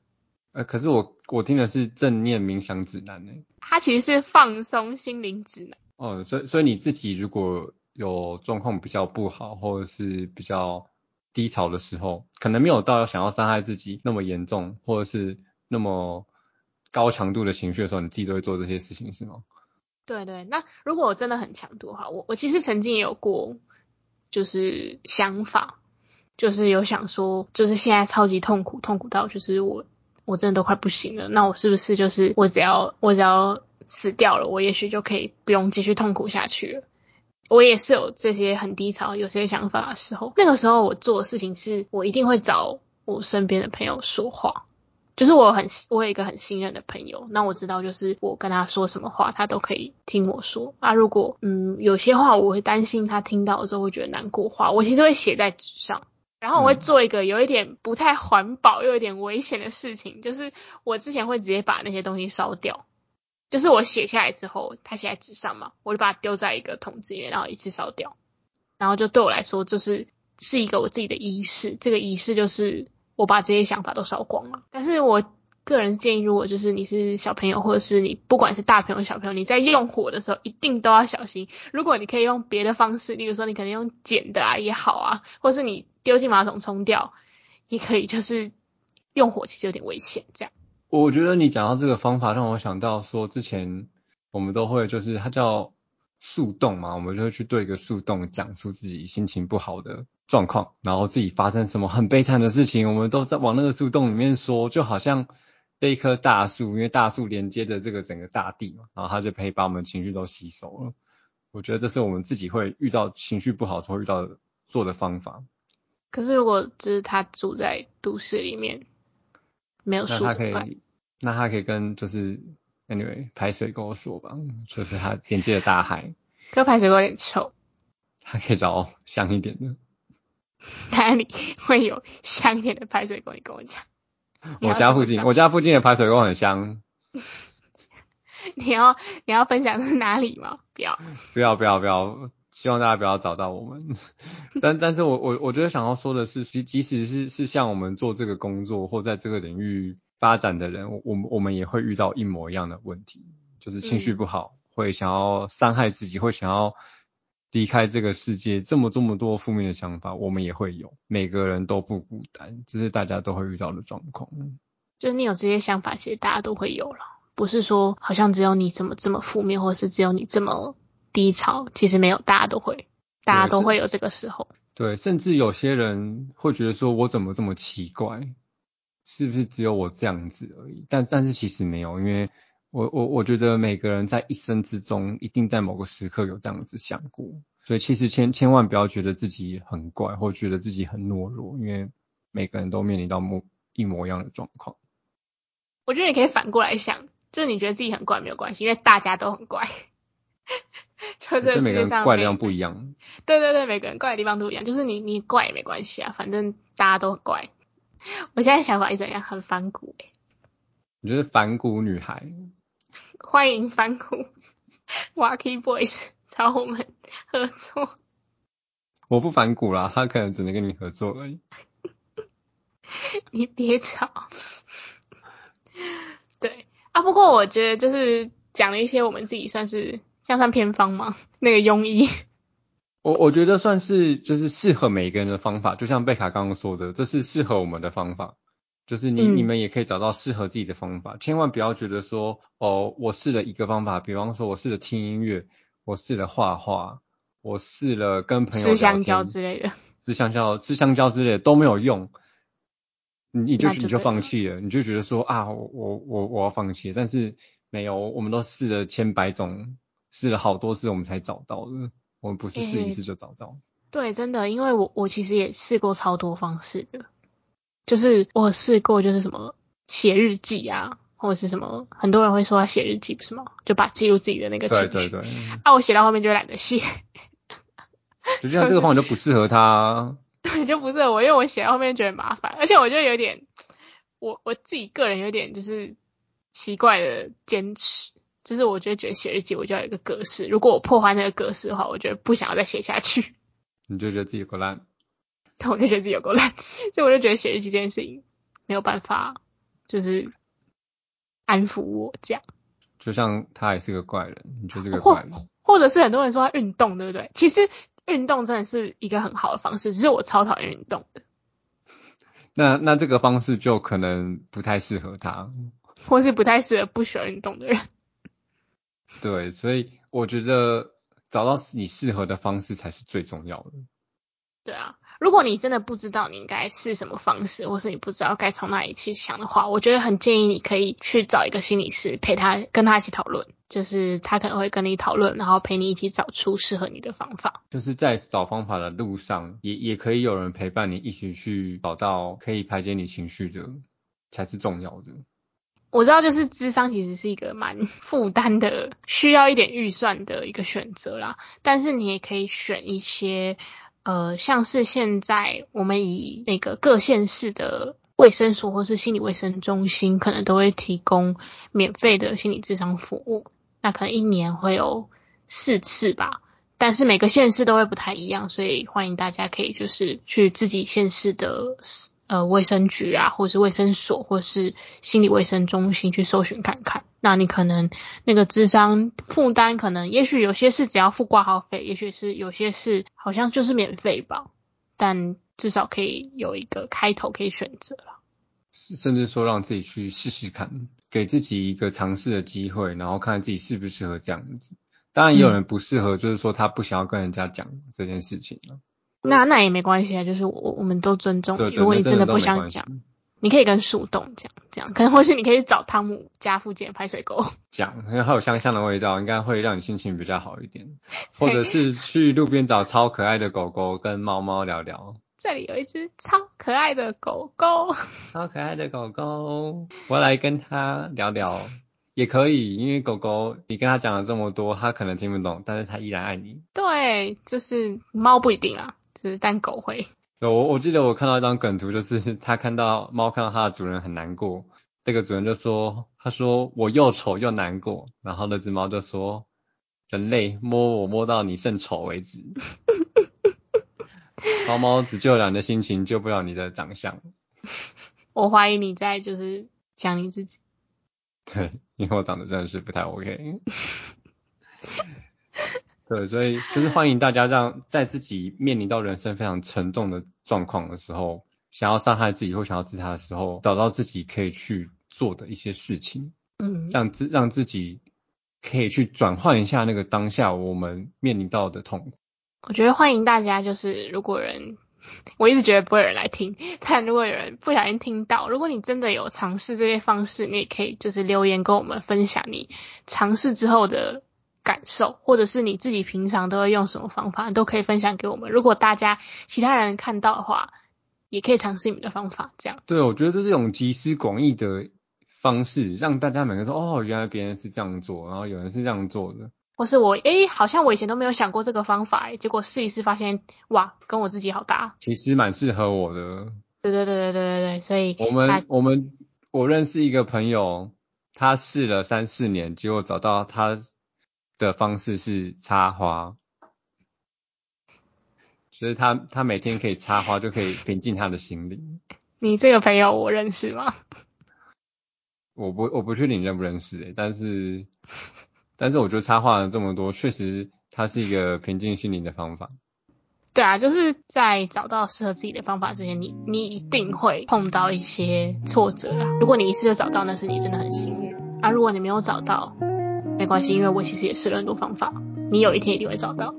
呃，可是我我听的是正念冥想指南呢。它其实是放松心灵指南。哦，所以所以你自己如果有状况比较不好，或者是比较低潮的时候，可能没有到想要伤害自己那么严重，或者是那么高强度的情绪的时候，你自己都会做这些事情，是吗？对对，那如果我真的很强度哈，我我其实曾经也有过，就是想法，就是有想说，就是现在超级痛苦，痛苦到就是我我真的都快不行了，那我是不是就是我只要我只要死掉了，我也许就可以不用继续痛苦下去了。我也是有这些很低潮、有些想法的时候，那个时候我做的事情是我一定会找我身边的朋友说话。就是我很我有一个很信任的朋友，那我知道就是我跟他说什么话，他都可以听我说。啊，如果嗯有些话我会担心他听到之后会觉得难过话，我其实会写在纸上，然后我会做一个有一点不太环保又有点危险的事情，就是我之前会直接把那些东西烧掉。就是我写下来之后，他写在纸上嘛，我就把它丢在一个桶子里面，然后一次烧掉。然后就对我来说，就是是一个我自己的仪式。这个仪式就是。我把这些想法都烧光了，但是我个人建议，如果就是你是小朋友，或者是你不管是大朋友小朋友，你在用火的时候一定都要小心。如果你可以用别的方式，例如说你可能用剪的啊也好啊，或是你丢进马桶冲掉，也可以，就是用火其实有点危险。这样，我觉得你讲到这个方法，让我想到说之前我们都会就是它叫速冻嘛，我们就会去对一个速冻讲出自己心情不好的。状况，然后自己发生什么很悲惨的事情，我们都在往那个树洞里面说，就好像被一棵大树，因为大树连接着这个整个大地嘛，然后它就可以把我们情绪都吸收了。我觉得这是我们自己会遇到情绪不好时候遇到做的方法。可是如果就是他住在都市里面，没有树，那他可以，那他可以跟就是 anyway 排水沟说吧，就是他连接的大海。可排水沟有点臭。他可以找香一点的。哪里会有香一点的排水沟？你跟我讲。我家附近，我家附近的排水沟很香。你要你要分享是哪里吗？不要。不要不要不要，希望大家不要找到我们。但但是我我我觉得想要说的是，即即使是是像我们做这个工作或在这个领域发展的人，我们我们也会遇到一模一样的问题，就是情绪不好，会想要伤害自己，会想要。离开这个世界，这么这么多负面的想法，我们也会有，每个人都不孤单，这是大家都会遇到的状况。就你有这些想法，其实大家都会有了，不是说好像只有你怎么这么负面，或是只有你这么低潮，其实没有，大家都会，大家都会有这个时候。对，甚至有些人会觉得说，我怎么这么奇怪，是不是只有我这样子而已？但但是其实没有，因为。我我我觉得每个人在一生之中，一定在某个时刻有这样子想过，所以其实千千万不要觉得自己很怪，或觉得自己很懦弱，因为每个人都面临到模一模一样的状况。我觉得你可以反过来想，就是你觉得自己很怪没有关系，因为大家都很怪。就这世界上怪的地方不一样。对对对，每个人怪的地方都一样，就是你你怪也没关系啊，反正大家都很怪。我现在想法一怎样，很反骨哎。你觉得反骨女孩？欢迎反骨，Wacky Boys 找我们合作。我不反骨啦，他可能只能跟你合作而已。你别吵。对啊，不过我觉得就是讲了一些我们自己算是像算偏方吗？那个庸医。我我觉得算是就是适合每一个人的方法，就像贝卡刚刚说的，这是适合我们的方法。就是你你们也可以找到适合自己的方法，千万不要觉得说哦，我试了一个方法，比方说我试了听音乐，我试了画画，我试了跟朋友吃香蕉之类的，吃香蕉吃香蕉之类的都没有用，你你就你就放弃了，你就觉得说啊，我我我我要放弃，但是没有，我们都试了千百种，试了好多次我们才找到的，我们不是试一次就找到。对，真的，因为我我其实也试过超多方式的。就是我试过，就是什么写日记啊，或者是什么，很多人会说要写日记，不是吗？就把记录自己的那个情绪。对对对。啊，我写到后面就懒得写。就这样，这个方法就不适合他。对，就不适合我，因为我写到后面觉得麻烦，而且我就有点，我我自己个人有点就是奇怪的坚持，就是我觉得觉得写日记我就要有一个格式，如果我破坏那个格式的话，我觉得不想要再写下去。你就觉得自己够烂。我就觉得自己有够烂，所以我就觉得写日记这件事情没有办法，就是安抚我这样。就像他也是个怪人，你觉得这个怪人？或者是很多人说他运动，对不对？其实运动真的是一个很好的方式，只是我超讨厌运动的。那那这个方式就可能不太适合他，或是不太适合不喜欢运动的人。对，所以我觉得找到你适合的方式才是最重要的。对啊。如果你真的不知道你应该试什么方式，或是你不知道该从哪里去想的话，我觉得很建议你可以去找一个心理师陪他，跟他一起讨论，就是他可能会跟你讨论，然后陪你一起找出适合你的方法。就是在找方法的路上，也也可以有人陪伴你一起去找到可以排解你情绪的，才是重要的。我知道，就是智商其实是一个蛮负担的，需要一点预算的一个选择啦，但是你也可以选一些。呃，像是现在我们以那个各县市的卫生所或是心理卫生中心，可能都会提供免费的心理咨商服务。那可能一年会有四次吧，但是每个县市都会不太一样，所以欢迎大家可以就是去自己县市的。呃，卫生局啊，或是卫生所，或是心理卫生中心去搜寻看看。那你可能那个智商负担，可能也许有些是只要付挂号费，也许是有些是好像就是免费吧。但至少可以有一个开头可以选择了。甚至说让自己去试试看，给自己一个尝试的机会，然后看自己适不适合这样子。当然也有人不适合，就是说他不想要跟人家讲这件事情了。那那也没关系啊，就是我我们都尊重你。如果你真的不想讲，你可以跟树洞讲，这样可能或许你可以找汤姆家附近的排水沟 讲，因为它有香香的味道，应该会让你心情比较好一点。或者是去路边找超可爱的狗狗跟猫猫聊聊。这里有一只超可爱的狗狗，超可爱的狗狗，我来跟它聊聊也可以，因为狗狗你跟它讲了这么多，它可能听不懂，但是它依然爱你。对，就是猫不一定啊。是，但狗会。我我记得我看到一张梗图，就是他看到猫看到它的主人很难过，那个主人就说，他说我又丑又难过，然后那只猫就说，人类摸我摸到你甚丑为止。猫猫只救了你的心情，救不了你的长相。我怀疑你在就是讲你自己。对，因为我长得真的是不太 OK。对，所以就是欢迎大家让在自己面临到人生非常沉重的状况的时候，想要伤害自己或想要自杀的时候，找到自己可以去做的一些事情，嗯，让自让自己可以去转换一下那个当下我们面临到的痛苦。我觉得欢迎大家，就是如果人，我一直觉得不会有人来听，但如果有人不小心听到，如果你真的有尝试这些方式，你也可以就是留言跟我们分享你尝试之后的。感受，或者是你自己平常都会用什么方法，都可以分享给我们。如果大家其他人看到的话，也可以尝试你们的方法，这样。对，我觉得这是一种集思广益的方式，让大家每个人说哦，原来别人是这样做，然后有人是这样做的。或是我诶，好像我以前都没有想过这个方法，结果试一试发现哇，跟我自己好搭。其实蛮适合我的。对对对对对对对，所以我们我们我认识一个朋友，他试了三四年，结果找到他。的方式是插花，就是他他每天可以插花，就可以平静他的心灵。你这个朋友我认识吗？我不我不确定你认不认识诶、但是但是我觉得插画了这么多，确实它是一个平静心灵的方法。对啊，就是在找到适合自己的方法之前，你你一定会碰到一些挫折啊。如果你一次就找到，那是你真的很幸运啊。如果你没有找到，没关系，因为我其实也试了很多方法，你有一天一定会找到。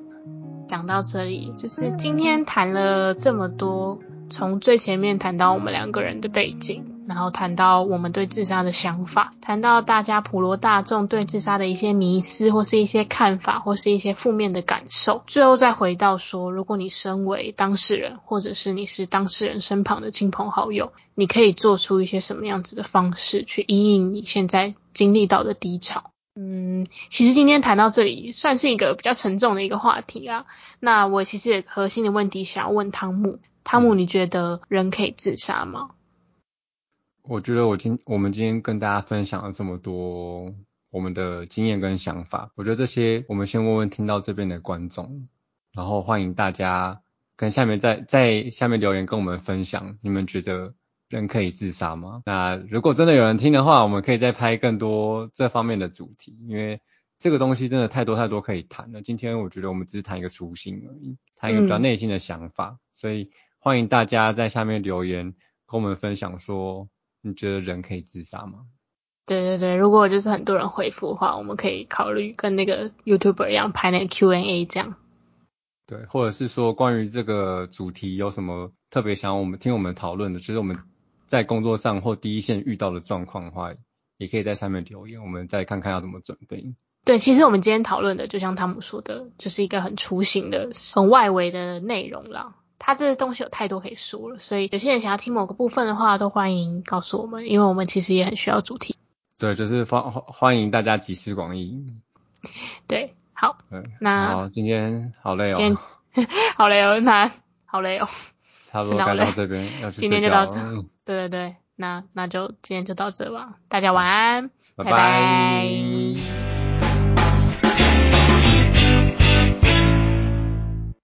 讲到这里，就是今天谈了这么多，从最前面谈到我们两个人的背景。然后谈到我们对自杀的想法，谈到大家普罗大众对自杀的一些迷思，或是一些看法，或是一些负面的感受。最后再回到说，如果你身为当事人，或者是你是当事人身旁的亲朋好友，你可以做出一些什么样子的方式去应应你现在经历到的低潮。嗯，其实今天谈到这里，算是一个比较沉重的一个话题啊。那我其实也核心的问题想要问汤姆，汤姆，你觉得人可以自杀吗？我觉得我今我们今天跟大家分享了这么多我们的经验跟想法，我觉得这些我们先问问听到这边的观众，然后欢迎大家跟下面在在下面留言跟我们分享，你们觉得人可以自杀吗？那如果真的有人听的话，我们可以再拍更多这方面的主题，因为这个东西真的太多太多可以谈了。今天我觉得我们只是谈一个初心而已，谈一个比较内心的想法，所以欢迎大家在下面留言跟我们分享说。你觉得人可以自杀吗？对对对，如果就是很多人回复的话，我们可以考虑跟那个 YouTuber 一样拍那个 Q&A 这样。对，或者是说关于这个主题有什么特别想我们听我们讨论的，就是我们在工作上或第一线遇到的状况的话，也可以在下面留言，我们再看看要怎么准备。对，其实我们今天讨论的，就像汤姆说的，就是一个很雏形的、很外围的内容啦。他这东西有太多可以说了，所以有些人想要听某个部分的话，都欢迎告诉我们，因为我们其实也很需要主题。对，就是欢欢迎大家集思广益。对，好，那好，今天好累哦，今天 好累哦，那好累哦，差不多该到这边，要去今天就到这，对对对，那那就今天就到这吧，大家晚安，拜。拜。